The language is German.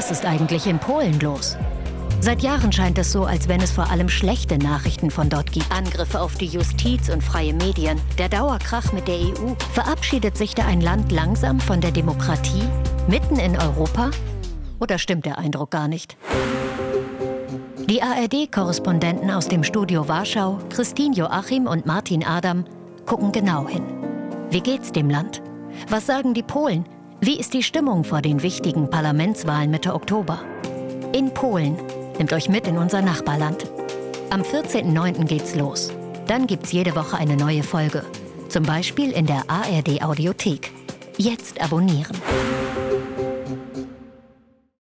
Was ist eigentlich in Polen los? Seit Jahren scheint es so, als wenn es vor allem schlechte Nachrichten von dort gibt. Angriffe auf die Justiz und freie Medien, der Dauerkrach mit der EU. Verabschiedet sich da ein Land langsam von der Demokratie? Mitten in Europa? Oder stimmt der Eindruck gar nicht? Die ARD-Korrespondenten aus dem Studio Warschau, Christine Joachim und Martin Adam, gucken genau hin. Wie geht's dem Land? Was sagen die Polen? Wie ist die Stimmung vor den wichtigen Parlamentswahlen Mitte Oktober? In Polen Nehmt euch mit in unser Nachbarland. Am 14.09. geht's los. Dann gibt's jede Woche eine neue Folge. Zum Beispiel in der ARD Audiothek. Jetzt abonnieren.